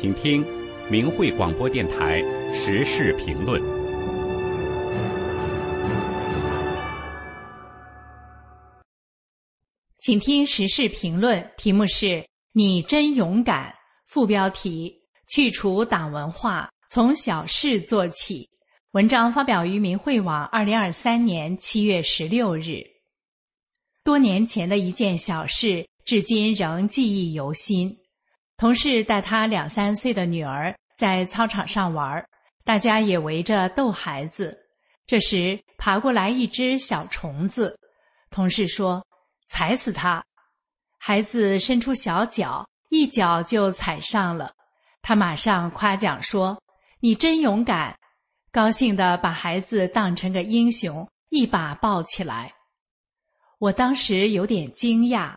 请听明慧广播电台时事评论。请听时事评论，题目是“你真勇敢”，副标题“去除党文化，从小事做起”。文章发表于明慧网，二零二三年七月十六日。多年前的一件小事，至今仍记忆犹新。同事带他两三岁的女儿在操场上玩，大家也围着逗孩子。这时爬过来一只小虫子，同事说：“踩死它！”孩子伸出小脚，一脚就踩上了。他马上夸奖说：“你真勇敢！”高兴的把孩子当成个英雄，一把抱起来。我当时有点惊讶，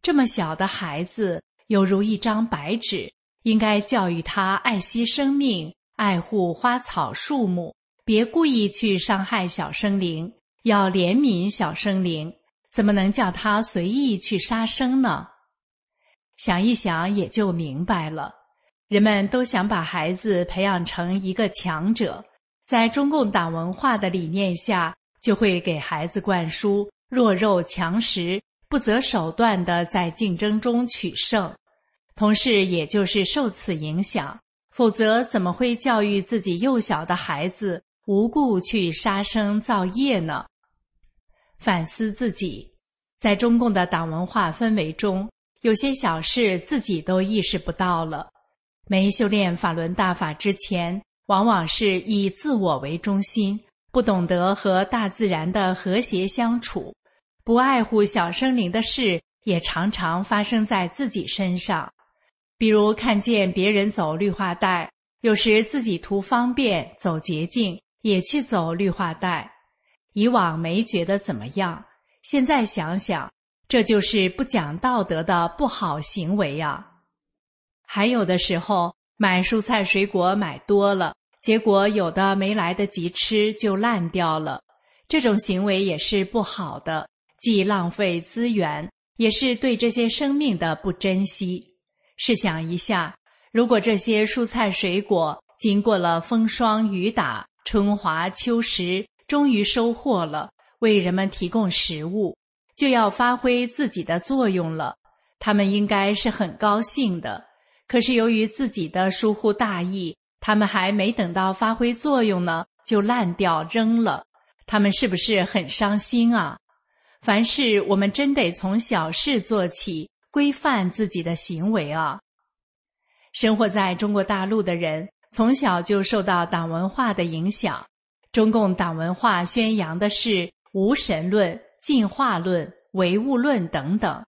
这么小的孩子。犹如一张白纸，应该教育他爱惜生命，爱护花草树木，别故意去伤害小生灵，要怜悯小生灵。怎么能叫他随意去杀生呢？想一想也就明白了。人们都想把孩子培养成一个强者，在中共党文化的理念下，就会给孩子灌输弱肉强食。不择手段的在竞争中取胜，同事也就是受此影响，否则怎么会教育自己幼小的孩子无故去杀生造业呢？反思自己，在中共的党文化氛围中，有些小事自己都意识不到了。没修炼法轮大法之前，往往是以自我为中心，不懂得和大自然的和谐相处。不爱护小生灵的事，也常常发生在自己身上。比如看见别人走绿化带，有时自己图方便走捷径，也去走绿化带。以往没觉得怎么样，现在想想，这就是不讲道德的不好行为呀。还有的时候买蔬菜水果买多了，结果有的没来得及吃就烂掉了，这种行为也是不好的。既浪费资源，也是对这些生命的不珍惜。试想一下，如果这些蔬菜水果经过了风霜雨打、春华秋实，终于收获了，为人们提供食物，就要发挥自己的作用了。他们应该是很高兴的。可是由于自己的疏忽大意，他们还没等到发挥作用呢，就烂掉扔了。他们是不是很伤心啊？凡事我们真得从小事做起，规范自己的行为啊！生活在中国大陆的人从小就受到党文化的影响，中共党文化宣扬的是无神论、进化论、唯物论等等，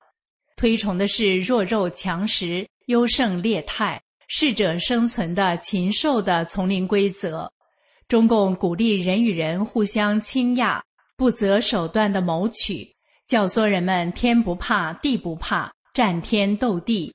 推崇的是弱肉强食、优胜劣汰、适者生存的禽兽的丛林规则。中共鼓励人与人互相倾轧。不择手段的谋取，教唆人们天不怕地不怕，战天斗地。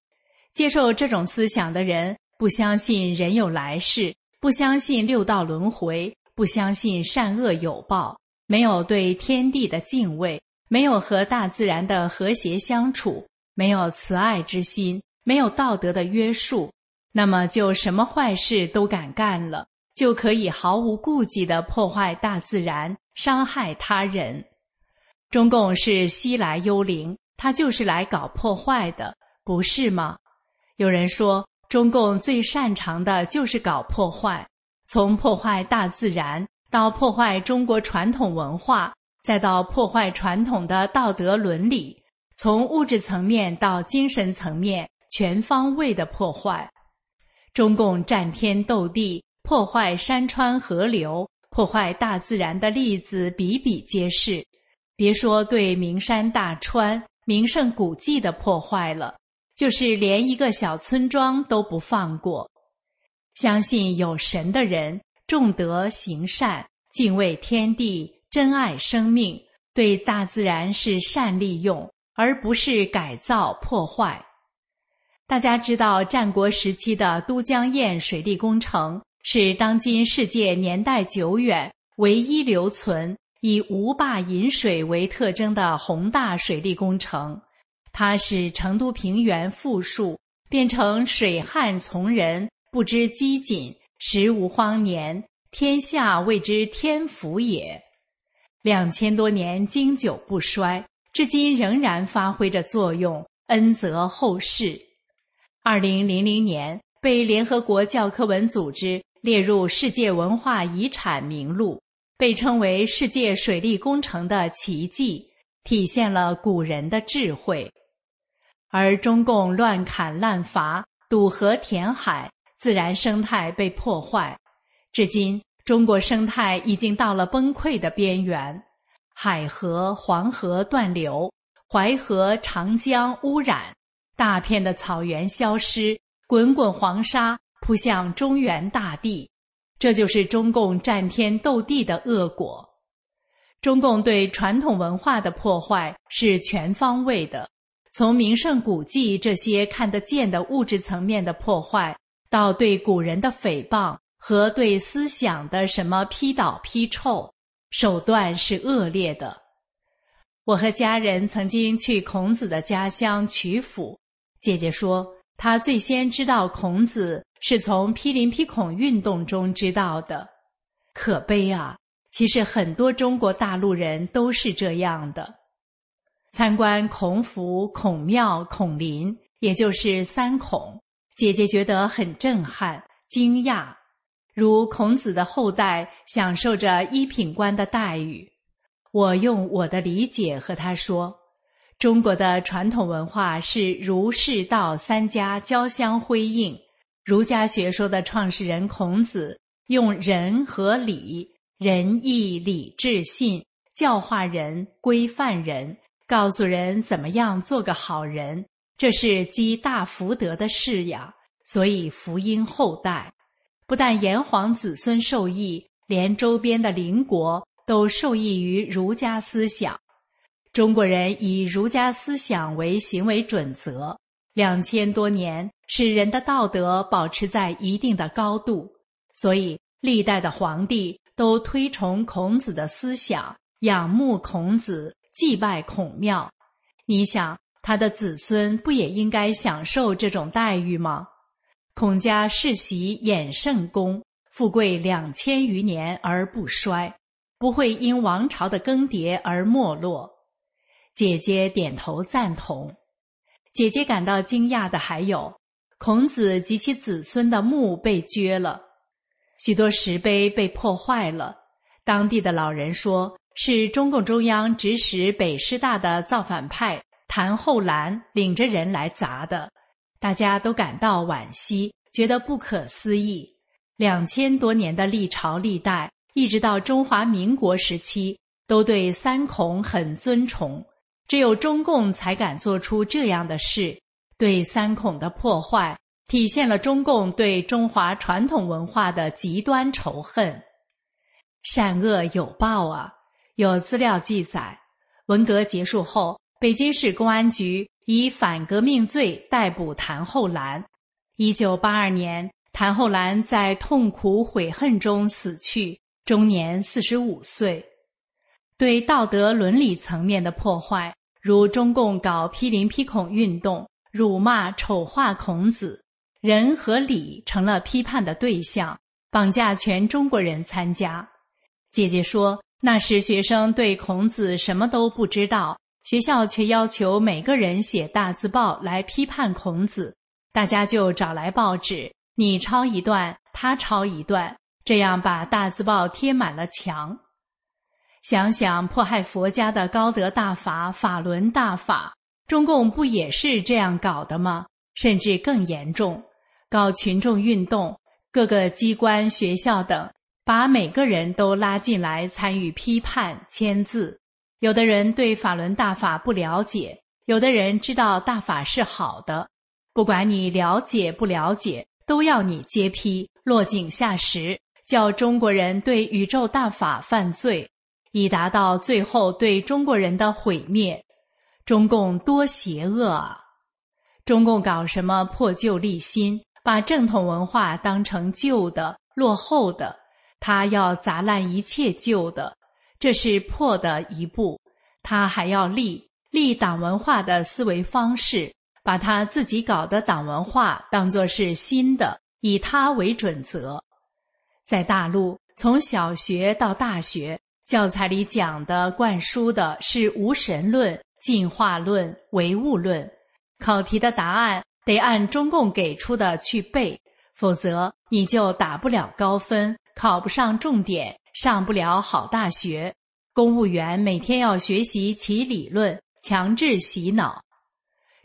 接受这种思想的人，不相信人有来世，不相信六道轮回，不相信善恶有报，没有对天地的敬畏，没有和大自然的和谐相处，没有慈爱之心，没有道德的约束，那么就什么坏事都敢干了。就可以毫无顾忌地破坏大自然，伤害他人。中共是西来幽灵，他就是来搞破坏的，不是吗？有人说，中共最擅长的就是搞破坏，从破坏大自然到破坏中国传统文化，再到破坏传统的道德伦理，从物质层面到精神层面，全方位的破坏。中共战天斗地。破坏山川河流、破坏大自然的例子比比皆是，别说对名山大川、名胜古迹的破坏了，就是连一个小村庄都不放过。相信有神的人，重德行善，敬畏天地，珍爱生命，对大自然是善利用，而不是改造破坏。大家知道战国时期的都江堰水利工程。是当今世界年代久远、唯一留存以无坝引水为特征的宏大水利工程。它使成都平原富庶，变成水旱从人，不知饥馑，时无荒年，天下谓之天府也。两千多年经久不衰，至今仍然发挥着作用，恩泽后世。二零零零年被联合国教科文组织列入世界文化遗产名录，被称为世界水利工程的奇迹，体现了古人的智慧。而中共乱砍滥伐、堵河填海，自然生态被破坏，至今。中国生态已经到了崩溃的边缘，海河、黄河断流，淮河、长江污染，大片的草原消失，滚滚黄沙扑向中原大地，这就是中共战天斗地的恶果。中共对传统文化的破坏是全方位的，从名胜古迹这些看得见的物质层面的破坏，到对古人的诽谤。和对思想的什么批倒批臭，手段是恶劣的。我和家人曾经去孔子的家乡曲阜，姐姐说她最先知道孔子是从批林批孔运动中知道的。可悲啊！其实很多中国大陆人都是这样的。参观孔府、孔庙、孔林，也就是三孔，姐姐觉得很震撼、惊讶。如孔子的后代享受着一品官的待遇，我用我的理解和他说：中国的传统文化是儒释道三家交相辉映。儒家学说的创始人孔子用仁和礼、仁义礼智信教化人、规范人，告诉人怎么样做个好人，这是积大福德的事呀。所以福音后代。不但炎黄子孙受益，连周边的邻国都受益于儒家思想。中国人以儒家思想为行为准则，两千多年使人的道德保持在一定的高度，所以历代的皇帝都推崇孔子的思想，仰慕孔子，祭拜孔庙。你想，他的子孙不也应该享受这种待遇吗？孔家世袭衍圣公，富贵两千余年而不衰，不会因王朝的更迭而没落。姐姐点头赞同。姐姐感到惊讶的还有，孔子及其子孙的墓被掘了，许多石碑被破坏了。当地的老人说，是中共中央指使北师大的造反派谭厚兰领着人来砸的。大家都感到惋惜，觉得不可思议。两千多年的历朝历代，一直到中华民国时期，都对三孔很尊崇。只有中共才敢做出这样的事，对三孔的破坏，体现了中共对中华传统文化的极端仇恨。善恶有报啊！有资料记载，文革结束后，北京市公安局。以反革命罪逮捕谭厚兰。一九八二年，谭厚兰在痛苦悔恨中死去，终年四十五岁。对道德伦理层面的破坏，如中共搞批林批孔运动，辱骂丑化孔子，仁和礼成了批判的对象，绑架全中国人参加。姐姐说，那时学生对孔子什么都不知道。学校却要求每个人写大字报来批判孔子，大家就找来报纸，你抄一段，他抄一段，这样把大字报贴满了墙。想想迫害佛家的高德大法、法轮大法，中共不也是这样搞的吗？甚至更严重，搞群众运动，各个机关、学校等，把每个人都拉进来参与批判、签字。有的人对法轮大法不了解，有的人知道大法是好的。不管你了解不了解，都要你揭批，落井下石，叫中国人对宇宙大法犯罪，以达到最后对中国人的毁灭。中共多邪恶啊！中共搞什么破旧立新，把正统文化当成旧的、落后的，他要砸烂一切旧的。这是破的一步，他还要立立党文化的思维方式，把他自己搞的党文化当作是新的，以他为准则。在大陆，从小学到大学，教材里讲的、灌输的是无神论、进化论、唯物论。考题的答案得按中共给出的去背，否则你就打不了高分，考不上重点，上不了好大学。公务员每天要学习其理论，强制洗脑。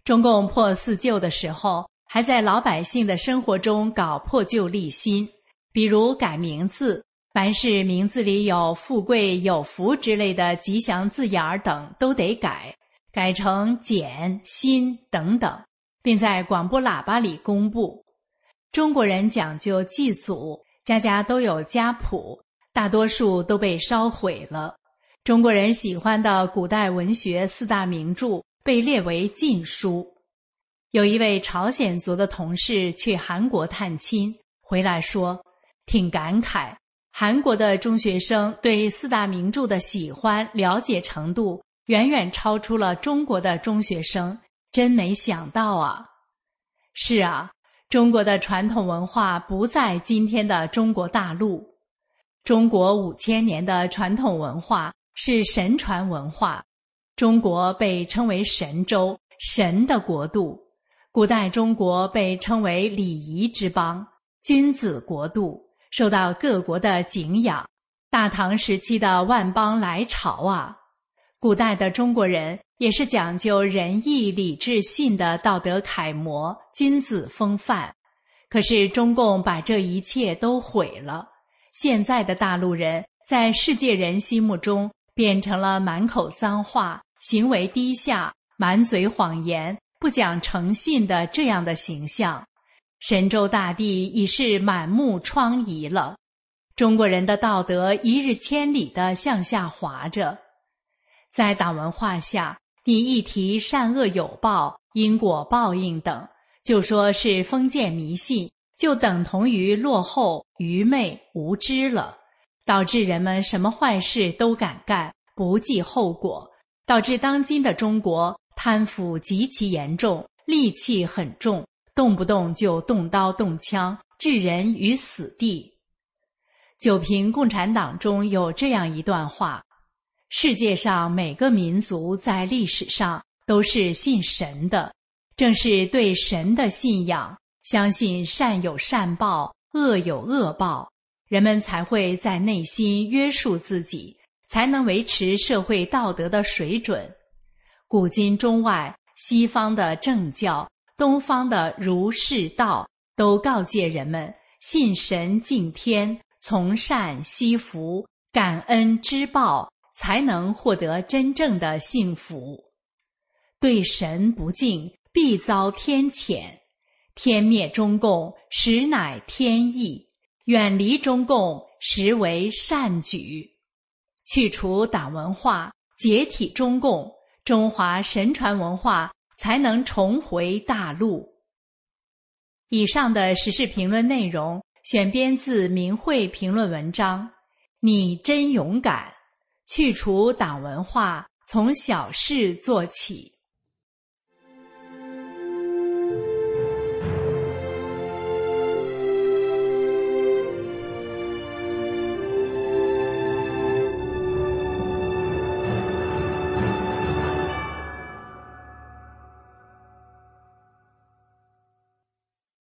中共破四旧的时候，还在老百姓的生活中搞破旧立新，比如改名字，凡是名字里有富贵、有福之类的吉祥字眼儿等，都得改，改成简、新等等，并在广播喇叭里公布。中国人讲究祭祖，家家都有家谱，大多数都被烧毁了。中国人喜欢的古代文学四大名著被列为禁书。有一位朝鲜族的同事去韩国探亲，回来说挺感慨，韩国的中学生对四大名著的喜欢了解程度远远超出了中国的中学生，真没想到啊！是啊，中国的传统文化不在今天的中国大陆，中国五千年的传统文化。是神传文化，中国被称为神州，神的国度。古代中国被称为礼仪之邦，君子国度，受到各国的敬仰。大唐时期的万邦来朝啊，古代的中国人也是讲究仁义礼智信的道德楷模，君子风范。可是中共把这一切都毁了。现在的大陆人在世界人心目中。变成了满口脏话、行为低下、满嘴谎言、不讲诚信的这样的形象，神州大地已是满目疮痍了。中国人的道德一日千里的向下滑着，在党文化下，你一提善恶有报、因果报应等，就说是封建迷信，就等同于落后、愚昧、无知了。导致人们什么坏事都敢干，不计后果，导致当今的中国贪腐极其严重，戾气很重，动不动就动刀动枪，置人于死地。九评共产党中有这样一段话：世界上每个民族在历史上都是信神的，正是对神的信仰，相信善有善报，恶有恶报。人们才会在内心约束自己，才能维持社会道德的水准。古今中外，西方的政教、东方的儒释道，都告诫人们信神敬天、从善惜福、感恩知报，才能获得真正的幸福。对神不敬，必遭天谴。天灭中共，实乃天意。远离中共实为善举，去除党文化，解体中共，中华神传文化才能重回大陆。以上的时事评论内容选编自明慧评论文章。你真勇敢，去除党文化，从小事做起。